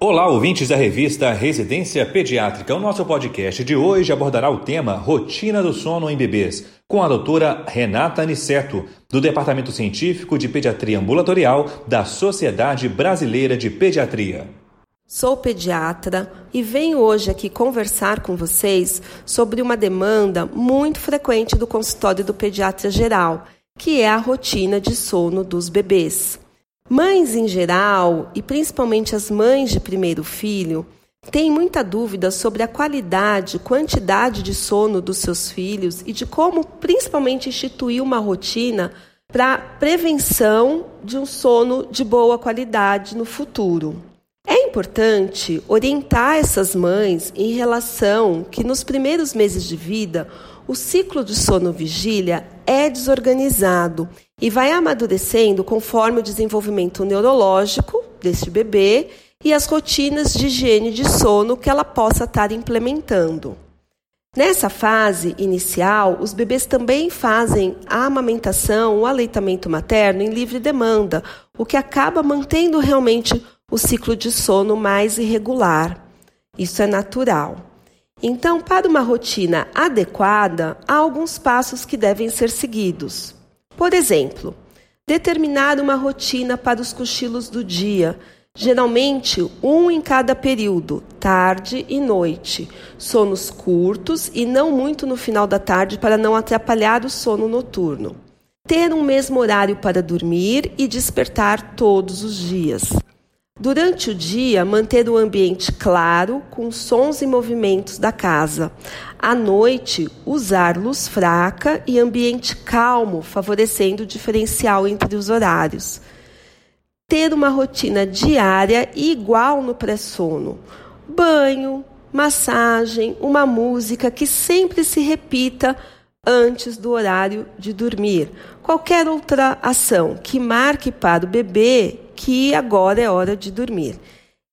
Olá, ouvintes da revista Residência Pediátrica. O nosso podcast de hoje abordará o tema Rotina do Sono em Bebês, com a doutora Renata Aniceto, do Departamento Científico de Pediatria Ambulatorial da Sociedade Brasileira de Pediatria. Sou pediatra e venho hoje aqui conversar com vocês sobre uma demanda muito frequente do consultório do pediatra geral, que é a rotina de sono dos bebês. Mães em geral, e principalmente as mães de primeiro filho, têm muita dúvida sobre a qualidade, quantidade de sono dos seus filhos e de como, principalmente, instituir uma rotina para prevenção de um sono de boa qualidade no futuro. É importante orientar essas mães em relação que nos primeiros meses de vida o ciclo de sono vigília é desorganizado e vai amadurecendo conforme o desenvolvimento neurológico deste bebê e as rotinas de higiene de sono que ela possa estar implementando. Nessa fase inicial, os bebês também fazem a amamentação, o aleitamento materno em livre demanda, o que acaba mantendo realmente o ciclo de sono mais irregular. Isso é natural. Então, para uma rotina adequada, há alguns passos que devem ser seguidos. Por exemplo, determinar uma rotina para os cochilos do dia, geralmente um em cada período, tarde e noite. Sonos curtos e não muito no final da tarde para não atrapalhar o sono noturno. Ter um mesmo horário para dormir e despertar todos os dias. Durante o dia, manter o ambiente claro, com sons e movimentos da casa. À noite, usar luz fraca e ambiente calmo, favorecendo o diferencial entre os horários. Ter uma rotina diária igual no pré-sono. Banho, massagem, uma música que sempre se repita antes do horário de dormir. Qualquer outra ação que marque para o bebê que agora é hora de dormir.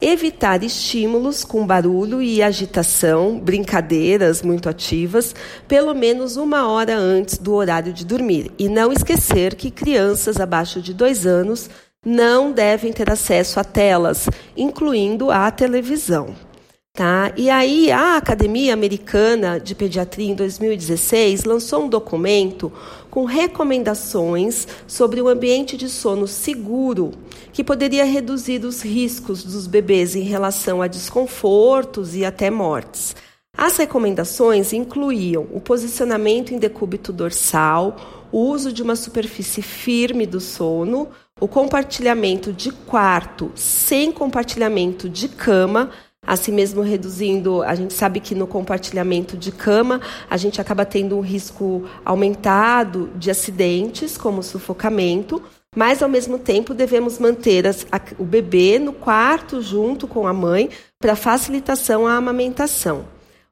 Evitar estímulos com barulho e agitação, brincadeiras muito ativas, pelo menos uma hora antes do horário de dormir. E não esquecer que crianças abaixo de dois anos não devem ter acesso a telas, incluindo a televisão. Tá? E aí a Academia Americana de Pediatria em 2016 lançou um documento com recomendações sobre o ambiente de sono seguro, que poderia reduzir os riscos dos bebês em relação a desconfortos e até mortes. As recomendações incluíam o posicionamento em decúbito dorsal, o uso de uma superfície firme do sono, o compartilhamento de quarto sem compartilhamento de cama, assim mesmo reduzindo. A gente sabe que no compartilhamento de cama a gente acaba tendo um risco aumentado de acidentes, como sufocamento, mas ao mesmo tempo devemos manter as, a, o bebê no quarto junto com a mãe para facilitação à amamentação.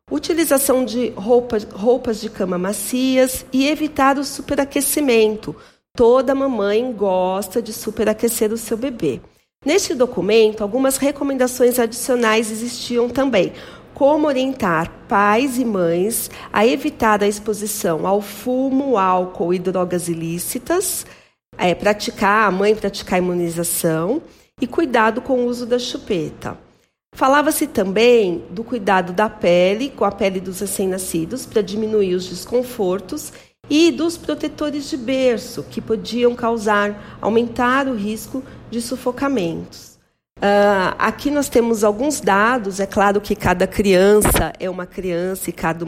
Utilização de roupas, roupas de cama macias e evitar o superaquecimento. Toda mamãe gosta de superaquecer o seu bebê. Neste documento, algumas recomendações adicionais existiam também, como orientar pais e mães a evitar a exposição ao fumo, álcool e drogas ilícitas, é, praticar, a mãe praticar a imunização e cuidado com o uso da chupeta. Falava-se também do cuidado da pele, com a pele dos recém-nascidos, para diminuir os desconfortos e dos protetores de berço, que podiam causar, aumentar o risco de sufocamentos. Uh, aqui nós temos alguns dados, é claro que cada criança é uma criança e cada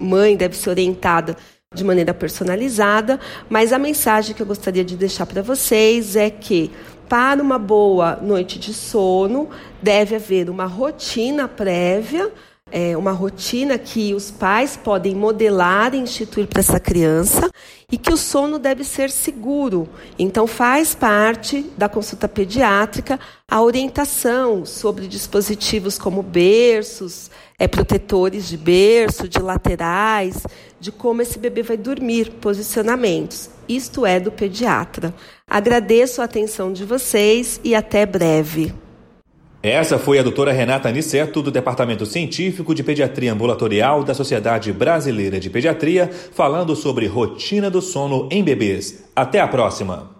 mãe deve ser orientada de maneira personalizada, mas a mensagem que eu gostaria de deixar para vocês é que para uma boa noite de sono deve haver uma rotina prévia é, uma rotina que os pais podem modelar e instituir para essa criança e que o sono deve ser seguro. Então, faz parte da consulta pediátrica a orientação sobre dispositivos como berços, é, protetores de berço, de laterais, de como esse bebê vai dormir, posicionamentos. Isto é do pediatra. Agradeço a atenção de vocês e até breve. Essa foi a doutora Renata Aniceto, do Departamento Científico de Pediatria Ambulatorial da Sociedade Brasileira de Pediatria, falando sobre rotina do sono em bebês. Até a próxima!